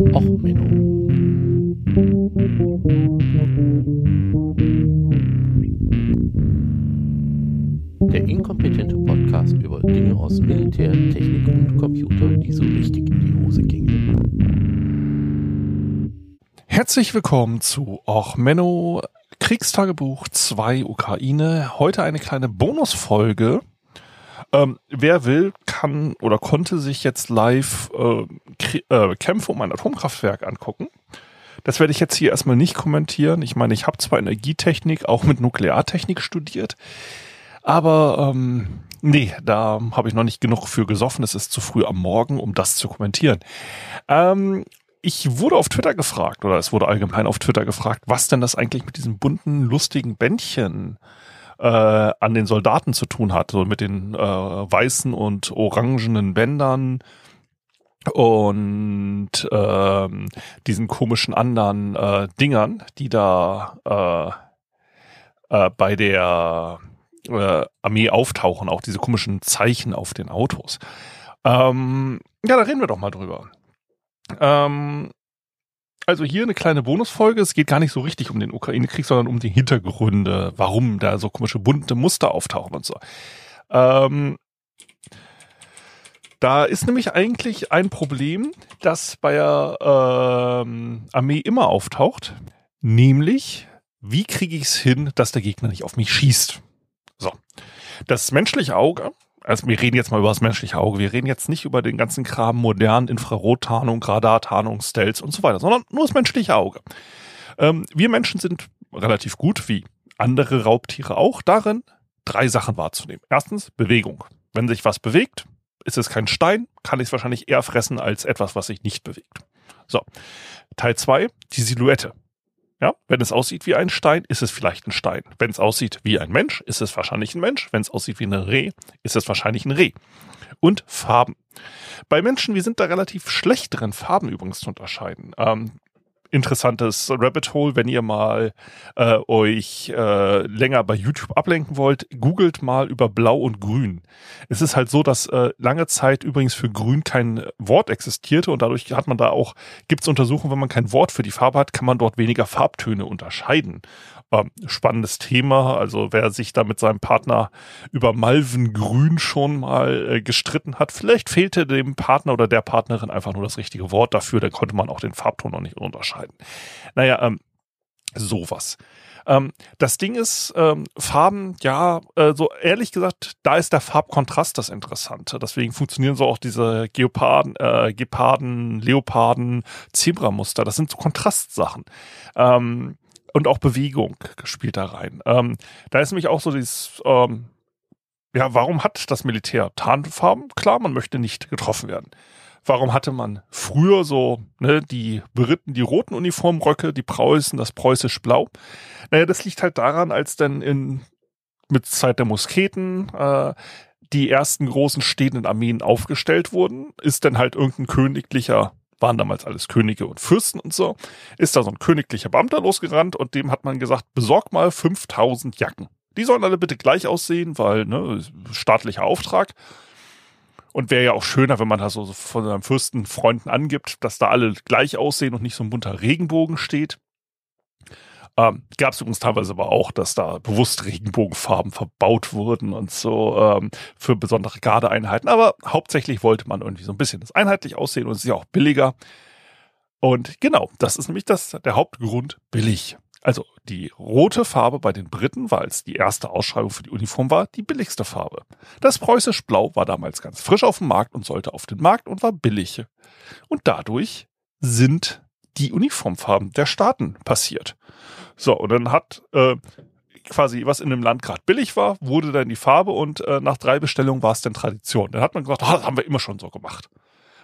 Och, Menno. Der inkompetente Podcast über Dinge aus Militär, Technik und Computer, die so richtig in die Hose gingen. Herzlich willkommen zu Och Menno Kriegstagebuch 2 Ukraine. Heute eine kleine Bonusfolge. Ähm, wer will, kann oder konnte sich jetzt live äh, äh, Kämpfe um ein Atomkraftwerk angucken. Das werde ich jetzt hier erstmal nicht kommentieren. Ich meine, ich habe zwar Energietechnik auch mit Nukleartechnik studiert, aber ähm, nee, da habe ich noch nicht genug für gesoffen. Es ist zu früh am Morgen, um das zu kommentieren. Ähm, ich wurde auf Twitter gefragt, oder es wurde allgemein auf Twitter gefragt, was denn das eigentlich mit diesem bunten, lustigen Bändchen äh, an den Soldaten zu tun hat, so mit den äh, weißen und orangenen Bändern und ähm, diesen komischen anderen äh, Dingern, die da äh, äh, bei der äh, Armee auftauchen, auch diese komischen Zeichen auf den Autos. Ähm, ja, da reden wir doch mal drüber. Ähm, also hier eine kleine Bonusfolge. Es geht gar nicht so richtig um den Ukraine-Krieg, sondern um die Hintergründe, warum da so komische bunte Muster auftauchen und so. Ähm, da ist nämlich eigentlich ein Problem, das bei der ähm, Armee immer auftaucht, nämlich wie kriege ich es hin, dass der Gegner nicht auf mich schießt? So, das menschliche Auge also wir reden jetzt mal über das menschliche Auge. Wir reden jetzt nicht über den ganzen Kram modern, Infrarottarnung, Radartarnung, Stealth und so weiter, sondern nur das menschliche Auge. Ähm, wir Menschen sind relativ gut, wie andere Raubtiere auch, darin, drei Sachen wahrzunehmen. Erstens Bewegung. Wenn sich was bewegt, ist es kein Stein, kann ich es wahrscheinlich eher fressen als etwas, was sich nicht bewegt. So. Teil zwei, die Silhouette. Ja, wenn es aussieht wie ein Stein, ist es vielleicht ein Stein. Wenn es aussieht wie ein Mensch, ist es wahrscheinlich ein Mensch. Wenn es aussieht wie ein Reh, ist es wahrscheinlich ein Reh. Und Farben. Bei Menschen, wir sind da relativ schlecht drin, Farben übrigens zu unterscheiden. Ähm, interessantes Rabbit Hole, wenn ihr mal äh, euch äh, länger bei YouTube ablenken wollt, googelt mal über Blau und Grün. Es ist halt so, dass äh, lange Zeit übrigens für Grün kein Wort existierte und dadurch hat man da auch, gibt es Untersuchungen, wenn man kein Wort für die Farbe hat, kann man dort weniger Farbtöne unterscheiden. Ähm, spannendes Thema. Also wer sich da mit seinem Partner über Malvengrün schon mal äh, gestritten hat, vielleicht fehlte dem Partner oder der Partnerin einfach nur das richtige Wort dafür, dann konnte man auch den Farbton noch nicht unterscheiden. Naja, ähm, sowas. Ähm, das Ding ist, ähm, Farben, ja, äh, so ehrlich gesagt, da ist der Farbkontrast das Interessante. Deswegen funktionieren so auch diese Geoparden, äh, Geparden, Leoparden, Zebramuster. Das sind so Kontrastsachen. Ähm, und auch Bewegung spielt da rein. Ähm, da ist nämlich auch so dieses, ähm, ja, warum hat das Militär Tarnfarben? Klar, man möchte nicht getroffen werden. Warum hatte man früher so, ne, die Briten die roten Uniformröcke, die Preußen das preußisch Blau? Naja, das liegt halt daran, als dann in, mit Zeit der Musketen, äh, die ersten großen stehenden Armeen aufgestellt wurden, ist dann halt irgendein königlicher waren damals alles Könige und Fürsten und so, ist da so ein königlicher Beamter losgerannt und dem hat man gesagt, besorg mal 5000 Jacken. Die sollen alle bitte gleich aussehen, weil, ne, staatlicher Auftrag. Und wäre ja auch schöner, wenn man da so von seinen Fürstenfreunden angibt, dass da alle gleich aussehen und nicht so ein bunter Regenbogen steht. Ähm, Gab es übrigens teilweise aber auch, dass da bewusst Regenbogenfarben verbaut wurden und so ähm, für besondere Gardeeinheiten. Aber hauptsächlich wollte man irgendwie so ein bisschen das einheitlich aussehen und es ist ja auch billiger. Und genau, das ist nämlich das, der Hauptgrund billig. Also die rote Farbe bei den Briten, weil es die erste Ausschreibung für die Uniform war, die billigste Farbe. Das preußisch Blau war damals ganz frisch auf dem Markt und sollte auf den Markt und war billig. Und dadurch sind die Uniformfarben der Staaten passiert. So, und dann hat äh, quasi, was in dem Land gerade billig war, wurde dann die Farbe und äh, nach drei Bestellungen war es dann Tradition. Dann hat man gesagt, oh, das haben wir immer schon so gemacht.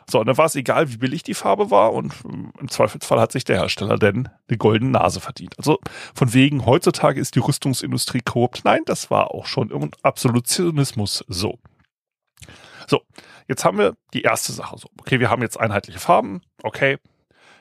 So, und dann war es egal, wie billig die Farbe war und äh, im Zweifelsfall hat sich der Hersteller denn eine goldene Nase verdient. Also von wegen, heutzutage ist die Rüstungsindustrie korrupt. Nein, das war auch schon im Absolutionismus so. So, jetzt haben wir die erste Sache so. Okay, wir haben jetzt einheitliche Farben. Okay,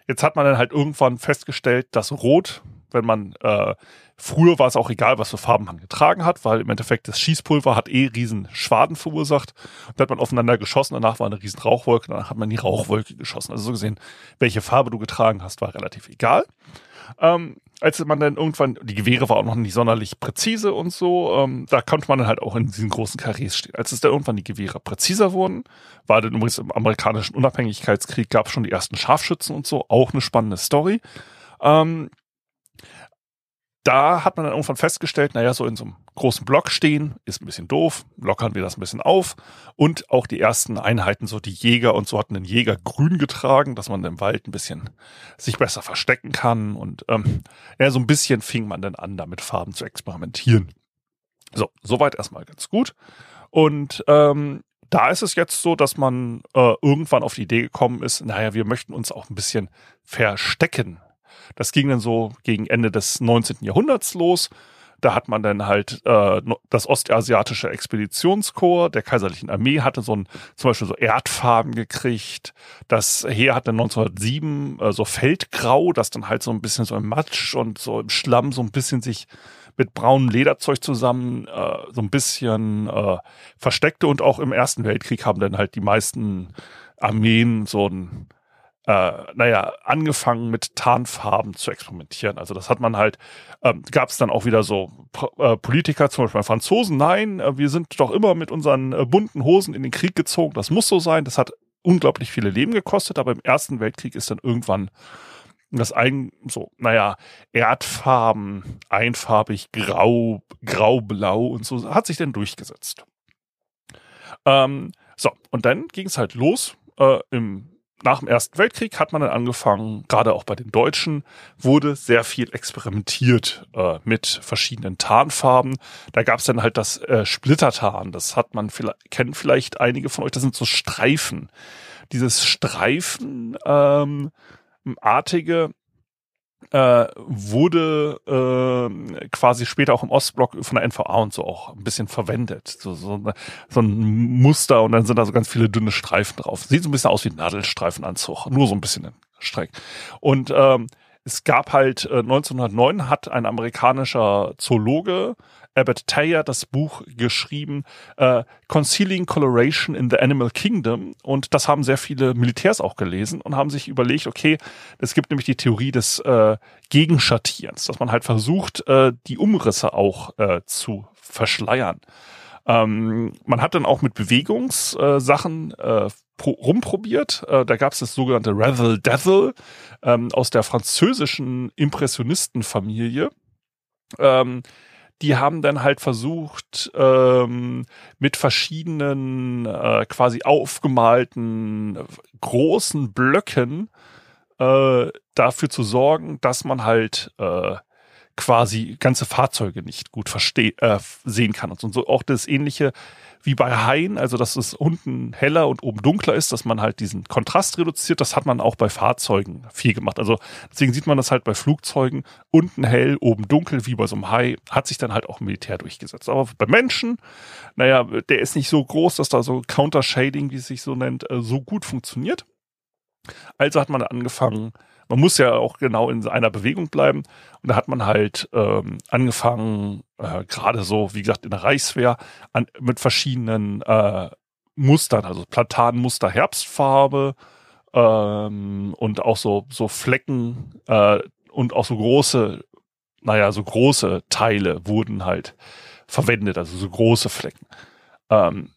jetzt hat man dann halt irgendwann festgestellt, dass Rot wenn man, äh, früher war es auch egal, was für Farben man getragen hat, weil im Endeffekt das Schießpulver hat eh riesen Schwaden verursacht. Da hat man aufeinander geschossen, danach war eine riesen Rauchwolke, danach hat man die Rauchwolke geschossen. Also so gesehen, welche Farbe du getragen hast, war relativ egal. Ähm, als man dann irgendwann, die Gewehre war auch noch nicht sonderlich präzise und so, ähm, da konnte man dann halt auch in diesen großen Karrees stehen. Als es dann irgendwann die Gewehre präziser wurden, war dann übrigens im amerikanischen Unabhängigkeitskrieg gab es schon die ersten Scharfschützen und so, auch eine spannende Story. Ähm, da hat man dann irgendwann festgestellt, naja, so in so einem großen Block stehen ist ein bisschen doof, lockern wir das ein bisschen auf. Und auch die ersten Einheiten, so die Jäger und so hatten den Jäger grün getragen, dass man im Wald ein bisschen sich besser verstecken kann. Und ähm, ja, so ein bisschen fing man dann an, damit Farben zu experimentieren. So, soweit erstmal ganz gut. Und ähm, da ist es jetzt so, dass man äh, irgendwann auf die Idee gekommen ist, naja, wir möchten uns auch ein bisschen verstecken das ging dann so gegen Ende des 19. Jahrhunderts los. Da hat man dann halt äh, das ostasiatische Expeditionskorps der Kaiserlichen Armee hatte so ein zum Beispiel so Erdfarben gekriegt. Das Heer hatte 1907 äh, so Feldgrau, das dann halt so ein bisschen so im Matsch und so im Schlamm so ein bisschen sich mit braunem Lederzeug zusammen äh, so ein bisschen äh, versteckte und auch im Ersten Weltkrieg haben dann halt die meisten Armeen so ein äh, naja, angefangen mit Tarnfarben zu experimentieren. Also das hat man halt, ähm, gab es dann auch wieder so äh, Politiker, zum Beispiel Franzosen, nein, äh, wir sind doch immer mit unseren äh, bunten Hosen in den Krieg gezogen, das muss so sein, das hat unglaublich viele Leben gekostet, aber im Ersten Weltkrieg ist dann irgendwann das ein, so, naja, Erdfarben, einfarbig, grau, grau-blau und so, hat sich dann durchgesetzt. Ähm, so, und dann ging es halt los äh, im nach dem Ersten Weltkrieg hat man dann angefangen, gerade auch bei den Deutschen, wurde sehr viel experimentiert äh, mit verschiedenen Tarnfarben. Da gab es dann halt das äh, Splittertarn. Das hat man vielleicht, kennen vielleicht einige von euch, das sind so Streifen. Dieses Streifenartige ähm, artige äh, wurde äh, quasi später auch im Ostblock von der NVA und so auch ein bisschen verwendet. So, so, so ein Muster und dann sind da so ganz viele dünne Streifen drauf. Sieht so ein bisschen aus wie ein Nadelstreifenanzug, nur so ein bisschen Streck. Und ähm, es gab halt äh, 1909 hat ein amerikanischer Zoologe Abbott Taylor das Buch geschrieben, äh, Concealing Coloration in the Animal Kingdom. Und das haben sehr viele Militärs auch gelesen und haben sich überlegt, okay, es gibt nämlich die Theorie des äh, Gegenschattierens, dass man halt versucht, äh, die Umrisse auch äh, zu verschleiern. Ähm, man hat dann auch mit Bewegungssachen äh, rumprobiert. Äh, da gab es das sogenannte Razzle Dazzle ähm, aus der französischen Impressionistenfamilie. Ähm, die haben dann halt versucht, ähm, mit verschiedenen äh, quasi aufgemalten großen Blöcken äh, dafür zu sorgen, dass man halt äh, quasi ganze Fahrzeuge nicht gut versteh äh, sehen kann. Und so auch das ähnliche wie bei Haien, also dass es unten heller und oben dunkler ist, dass man halt diesen Kontrast reduziert. Das hat man auch bei Fahrzeugen viel gemacht. Also deswegen sieht man das halt bei Flugzeugen unten hell, oben dunkel, wie bei so einem Hai, hat sich dann halt auch Militär durchgesetzt. Aber bei Menschen, naja, der ist nicht so groß, dass da so Counter-Shading, wie es sich so nennt, äh, so gut funktioniert. Also hat man angefangen, man muss ja auch genau in einer Bewegung bleiben. Und da hat man halt ähm, angefangen, äh, gerade so, wie gesagt, in der Reichswehr, an, mit verschiedenen äh, Mustern, also Platanmuster, Herbstfarbe ähm, und auch so, so Flecken äh, und auch so große, naja, so große Teile wurden halt verwendet, also so große Flecken. Ähm,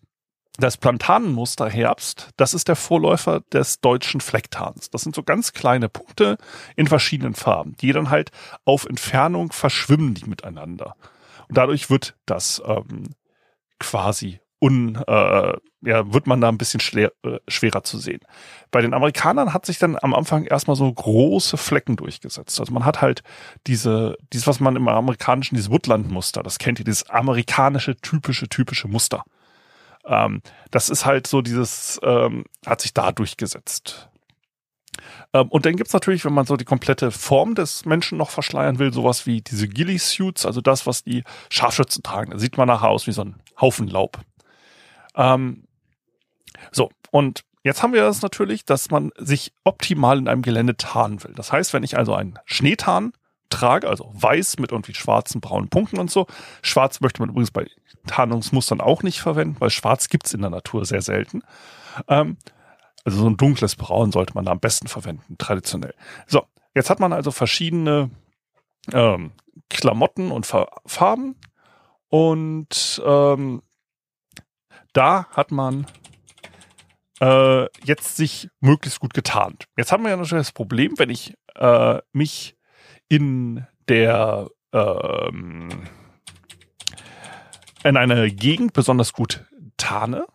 das Plantanenmuster Herbst, das ist der Vorläufer des deutschen Flecktans. Das sind so ganz kleine Punkte in verschiedenen Farben, die dann halt auf Entfernung verschwimmen die miteinander. Und dadurch wird das ähm, quasi un, äh, ja, wird man da ein bisschen schwer, äh, schwerer zu sehen. Bei den Amerikanern hat sich dann am Anfang erstmal so große Flecken durchgesetzt. Also man hat halt diese, dieses, was man im amerikanischen, dieses Woodland-Muster, das kennt ihr, dieses amerikanische, typische, typische Muster. Ähm, das ist halt so dieses, ähm, hat sich da durchgesetzt. Ähm, und dann gibt's natürlich, wenn man so die komplette Form des Menschen noch verschleiern will, sowas wie diese Ghillie-Suits, also das, was die Scharfschützen tragen. Da sieht man nachher aus wie so ein Haufen Laub. Ähm, so, und jetzt haben wir das natürlich, dass man sich optimal in einem Gelände tarnen will. Das heißt, wenn ich also einen Schneetarn trage, also weiß mit irgendwie schwarzen, braunen Punkten und so. Schwarz möchte man übrigens bei Tarnungsmustern auch nicht verwenden, weil schwarz gibt's in der Natur sehr selten. Ähm, also so ein dunkles Braun sollte man da am besten verwenden, traditionell. So, jetzt hat man also verschiedene ähm, Klamotten und Farben und ähm, da hat man äh, jetzt sich möglichst gut getarnt. Jetzt haben wir ja natürlich das Problem, wenn ich äh, mich in der ähm, in einer Gegend besonders gut tarne,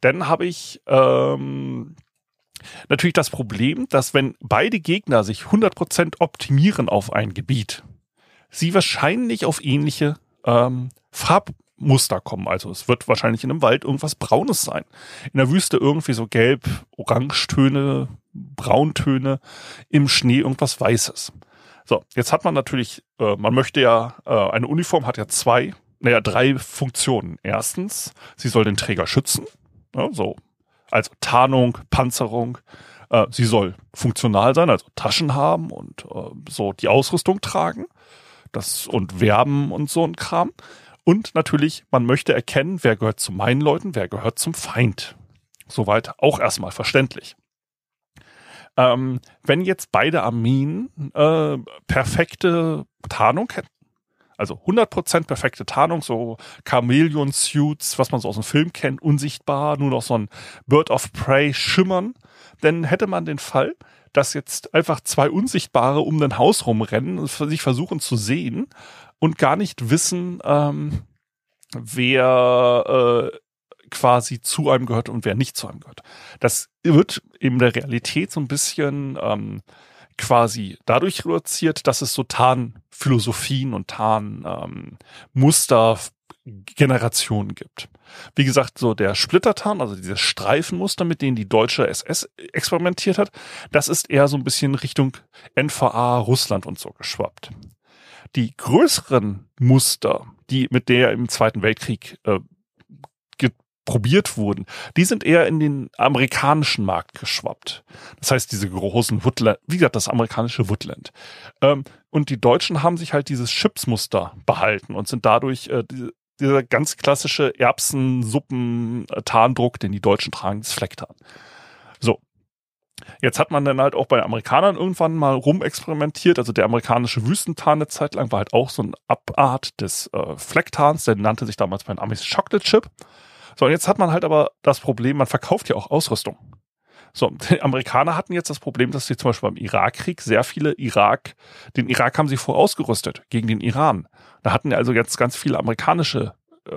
dann habe ich ähm, natürlich das Problem, dass wenn beide Gegner sich 100% optimieren auf ein Gebiet, sie wahrscheinlich auf ähnliche ähm, Farbmuster kommen. Also es wird wahrscheinlich in einem Wald irgendwas Braunes sein. In der Wüste irgendwie so gelb, Orangetöne, Brauntöne, im Schnee irgendwas Weißes. So, jetzt hat man natürlich, äh, man möchte ja, äh, eine Uniform hat ja zwei, naja, drei Funktionen. Erstens, sie soll den Träger schützen, ja, so, also Tarnung, Panzerung. Äh, sie soll funktional sein, also Taschen haben und äh, so die Ausrüstung tragen das und Werben und so ein Kram. Und natürlich, man möchte erkennen, wer gehört zu meinen Leuten, wer gehört zum Feind. Soweit auch erstmal verständlich. Ähm, wenn jetzt beide Armeen äh, perfekte Tarnung hätten, also 100% perfekte Tarnung, so Chameleon-Suits, was man so aus dem Film kennt, unsichtbar, nur noch so ein Bird of Prey schimmern, dann hätte man den Fall, dass jetzt einfach zwei Unsichtbare um ein Haus rumrennen und sich versuchen zu sehen und gar nicht wissen, ähm, wer äh, quasi zu einem gehört und wer nicht zu einem gehört. Das wird in der Realität so ein bisschen ähm, quasi dadurch reduziert, dass es so Tarnphilosophien und Tarnmuster Generationen gibt. Wie gesagt, so der Splittertarn, also dieses Streifenmuster, mit denen die deutsche SS experimentiert hat, das ist eher so ein bisschen Richtung NVA, Russland und so geschwappt. Die größeren Muster, die mit der im Zweiten Weltkrieg äh, probiert wurden, die sind eher in den amerikanischen Markt geschwappt. Das heißt, diese großen Woodland, wie gesagt, das amerikanische Woodland. Ähm, und die Deutschen haben sich halt dieses Chipsmuster behalten und sind dadurch äh, dieser ganz klassische Erbsen-Suppen-Tarndruck, den die Deutschen tragen, das Flecktarn. So. Jetzt hat man dann halt auch bei Amerikanern irgendwann mal rumexperimentiert. Also der amerikanische Wüstentarn eine Zeit lang war halt auch so eine Abart des äh, Flecktarns. Der nannte sich damals bei den Amis Chocolate Chip. So, und jetzt hat man halt aber das Problem, man verkauft ja auch Ausrüstung. So, die Amerikaner hatten jetzt das Problem, dass sie zum Beispiel beim Irakkrieg sehr viele Irak, den Irak haben sie vorausgerüstet gegen den Iran. Da hatten also jetzt ganz viele amerikanische äh,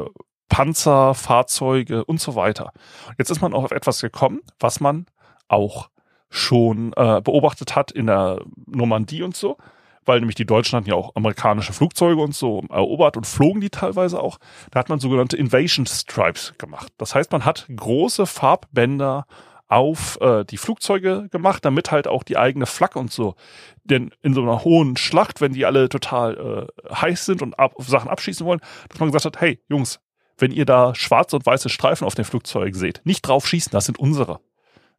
Panzer, Fahrzeuge und so weiter. Jetzt ist man auch auf etwas gekommen, was man auch schon äh, beobachtet hat in der Normandie und so, weil nämlich die Deutschen hatten ja auch amerikanische Flugzeuge und so erobert und flogen die teilweise auch. Da hat man sogenannte Invasion Stripes gemacht. Das heißt, man hat große Farbbänder auf äh, die Flugzeuge gemacht, damit halt auch die eigene Flagge und so. Denn in so einer hohen Schlacht, wenn die alle total äh, heiß sind und ab, Sachen abschießen wollen, dass man gesagt hat, hey Jungs, wenn ihr da schwarze und weiße Streifen auf den Flugzeugen seht, nicht drauf schießen, das sind unsere.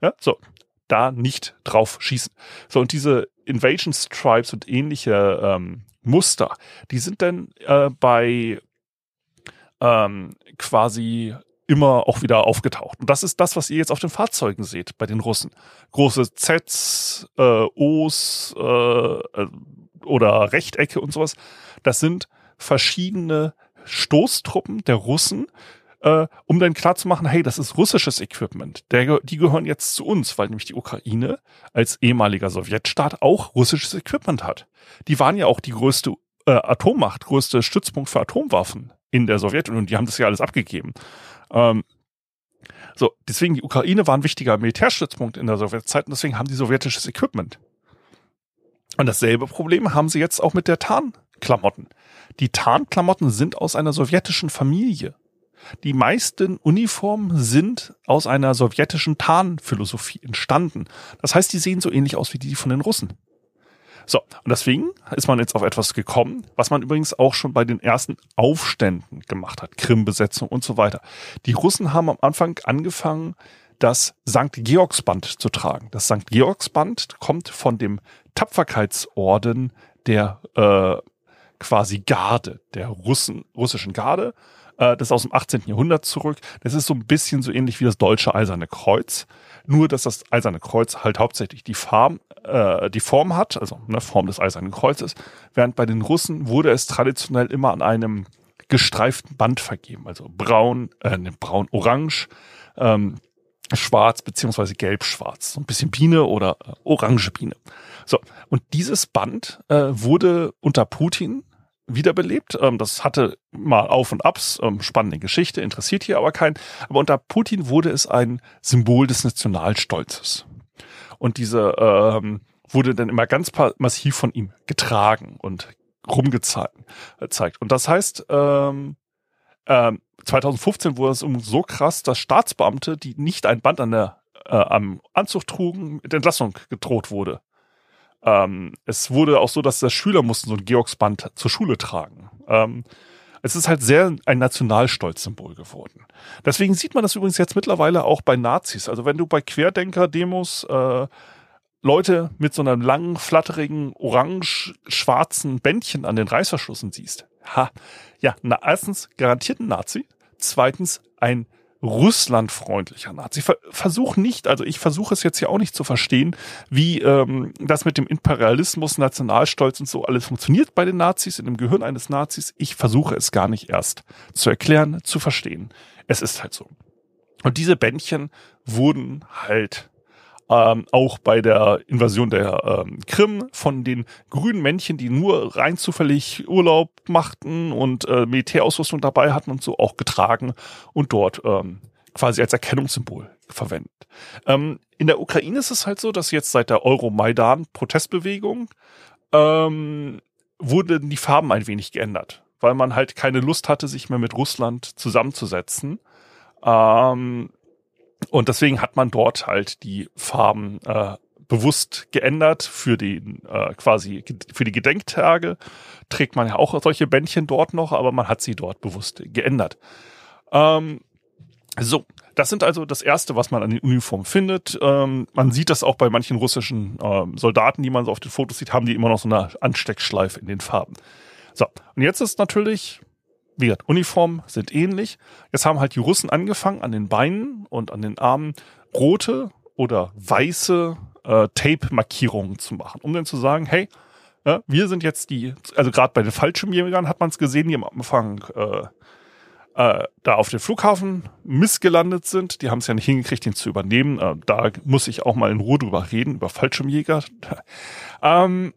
Ja, so, da nicht drauf schießen. So, und diese Invasion Stripes und ähnliche ähm, Muster, die sind dann äh, bei ähm, quasi immer auch wieder aufgetaucht. Und das ist das, was ihr jetzt auf den Fahrzeugen seht bei den Russen. Große Zs, äh, Os äh, äh, oder Rechtecke und sowas. Das sind verschiedene Stoßtruppen der Russen, äh, um dann klar zu machen, hey, das ist russisches Equipment. Der, die gehören jetzt zu uns, weil nämlich die Ukraine als ehemaliger Sowjetstaat auch russisches Equipment hat. Die waren ja auch die größte äh, Atommacht, größte Stützpunkt für Atomwaffen in der Sowjetunion. Die haben das ja alles abgegeben. Ähm, so, deswegen die Ukraine war ein wichtiger Militärstützpunkt in der Sowjetzeit und deswegen haben die sowjetisches Equipment. Und dasselbe Problem haben sie jetzt auch mit der Tarnklamotten. Die Tarnklamotten sind aus einer sowjetischen Familie. Die meisten Uniformen sind aus einer sowjetischen Tarnphilosophie entstanden. Das heißt, die sehen so ähnlich aus wie die von den Russen. So, und deswegen ist man jetzt auf etwas gekommen, was man übrigens auch schon bei den ersten Aufständen gemacht hat, Krim-Besetzung und so weiter. Die Russen haben am Anfang angefangen, das St. Georgsband zu tragen. Das St. Georgsband kommt von dem Tapferkeitsorden der äh, quasi Garde, der Russen, russischen Garde. Äh, das ist aus dem 18. Jahrhundert zurück. Das ist so ein bisschen so ähnlich wie das deutsche Eiserne Kreuz. Nur, dass das Eiserne Kreuz halt hauptsächlich die Form, äh, die Form hat, also eine Form des Eisernen Kreuzes, während bei den Russen wurde es traditionell immer an einem gestreiften Band vergeben, also braun, äh, ne, braun, orange, ähm, schwarz beziehungsweise gelb-schwarz, so ein bisschen Biene oder äh, orange Biene. So und dieses Band äh, wurde unter Putin wiederbelebt. Ähm, das hatte mal Auf und Abs, ähm, spannende Geschichte, interessiert hier aber keinen. Aber unter Putin wurde es ein Symbol des Nationalstolzes. Und diese ähm, wurde dann immer ganz massiv von ihm getragen und rumgezeigt. Und das heißt, ähm, ähm, 2015 wurde es so krass, dass Staatsbeamte, die nicht ein Band an der, äh, am Anzug trugen, mit Entlassung gedroht wurde. Ähm, es wurde auch so, dass der Schüler mussten so ein Georgsband zur Schule tragen. Ähm, es ist halt sehr ein Nationalstolzsymbol geworden. Deswegen sieht man das übrigens jetzt mittlerweile auch bei Nazis. Also wenn du bei Querdenker-Demos äh, Leute mit so einem langen, flatterigen, orange-schwarzen Bändchen an den Reißverschlüssen siehst. Ha. Ja, na, erstens garantiert ein Nazi. Zweitens ein russlandfreundlicher Nazi. Versuch nicht, also ich versuche es jetzt ja auch nicht zu verstehen, wie ähm, das mit dem Imperialismus, Nationalstolz und so alles funktioniert bei den Nazis, in dem Gehirn eines Nazis. Ich versuche es gar nicht erst zu erklären, zu verstehen. Es ist halt so. Und diese Bändchen wurden halt ähm, auch bei der Invasion der ähm, Krim von den grünen Männchen, die nur rein zufällig Urlaub machten und äh, Militärausrüstung dabei hatten und so auch getragen und dort ähm, quasi als Erkennungssymbol verwendet. Ähm, in der Ukraine ist es halt so, dass jetzt seit der Euromaidan-Protestbewegung ähm, wurden die Farben ein wenig geändert, weil man halt keine Lust hatte, sich mehr mit Russland zusammenzusetzen. Ähm, und deswegen hat man dort halt die Farben äh, bewusst geändert für den äh, quasi für die Gedenktage trägt man ja auch solche Bändchen dort noch, aber man hat sie dort bewusst geändert. Ähm, so, das sind also das erste, was man an den Uniformen findet. Ähm, man sieht das auch bei manchen russischen ähm, Soldaten, die man so auf den Fotos sieht, haben die immer noch so eine Ansteckschleife in den Farben. So, und jetzt ist natürlich wie gesagt, Uniformen sind ähnlich. Jetzt haben halt die Russen angefangen, an den Beinen und an den Armen rote oder weiße äh, Tape-Markierungen zu machen, um dann zu sagen, hey, äh, wir sind jetzt die, also gerade bei den Fallschirmjägern hat man es gesehen, die am Anfang äh, äh, da auf dem Flughafen missgelandet sind. Die haben es ja nicht hingekriegt, ihn zu übernehmen. Äh, da muss ich auch mal in Ruhe drüber reden, über Fallschirmjäger. ähm,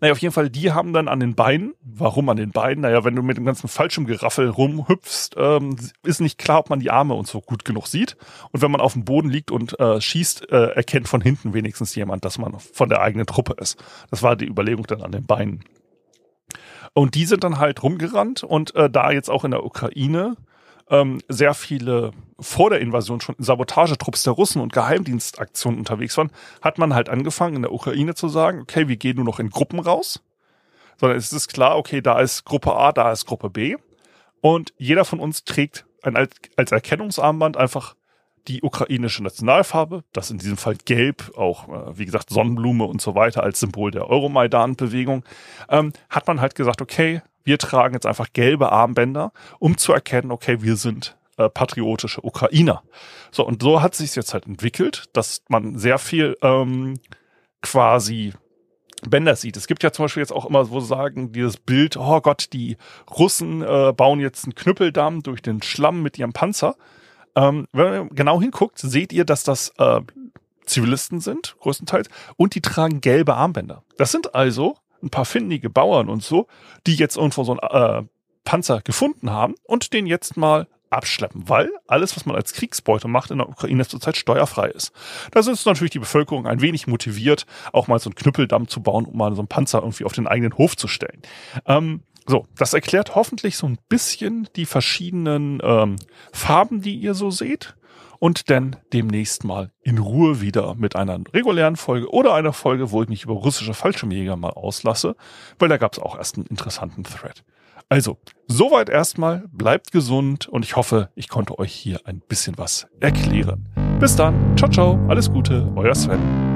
naja, auf jeden Fall, die haben dann an den Beinen, warum an den Beinen? Naja, wenn du mit dem ganzen Fallschirmgeraffel rumhüpfst, ähm, ist nicht klar, ob man die Arme und so gut genug sieht. Und wenn man auf dem Boden liegt und äh, schießt, äh, erkennt von hinten wenigstens jemand, dass man von der eigenen Truppe ist. Das war die Überlegung dann an den Beinen. Und die sind dann halt rumgerannt und äh, da jetzt auch in der Ukraine ähm, sehr viele vor der Invasion schon Sabotagetrupps der Russen und Geheimdienstaktionen unterwegs waren, hat man halt angefangen in der Ukraine zu sagen, okay, wir gehen nur noch in Gruppen raus, sondern es ist klar, okay, da ist Gruppe A, da ist Gruppe B. Und jeder von uns trägt ein, als Erkennungsarmband einfach die ukrainische Nationalfarbe, das in diesem Fall gelb, auch äh, wie gesagt Sonnenblume und so weiter als Symbol der Euromaidan-Bewegung, ähm, hat man halt gesagt, okay, wir tragen jetzt einfach gelbe Armbänder, um zu erkennen, okay, wir sind äh, patriotische Ukrainer. So, und so hat sich jetzt halt entwickelt, dass man sehr viel ähm, quasi Bänder sieht. Es gibt ja zum Beispiel jetzt auch immer so sagen, dieses Bild, oh Gott, die Russen äh, bauen jetzt einen Knüppeldamm durch den Schlamm mit ihrem Panzer. Ähm, wenn man genau hinguckt, seht ihr, dass das äh, Zivilisten sind, größtenteils, und die tragen gelbe Armbänder. Das sind also ein paar findige Bauern und so, die jetzt irgendwo so einen äh, Panzer gefunden haben und den jetzt mal abschleppen, weil alles, was man als Kriegsbeute macht in der Ukraine zurzeit steuerfrei ist. Da ist natürlich die Bevölkerung ein wenig motiviert, auch mal so einen Knüppeldamm zu bauen, um mal so einen Panzer irgendwie auf den eigenen Hof zu stellen. Ähm, so, das erklärt hoffentlich so ein bisschen die verschiedenen ähm, Farben, die ihr so seht und dann demnächst mal in Ruhe wieder mit einer regulären Folge oder einer Folge, wo ich mich über russische Fallschirmjäger mal auslasse, weil da gab es auch erst einen interessanten Thread. Also, soweit erstmal, bleibt gesund und ich hoffe, ich konnte euch hier ein bisschen was erklären. Bis dann, ciao, ciao, alles Gute, euer Sven.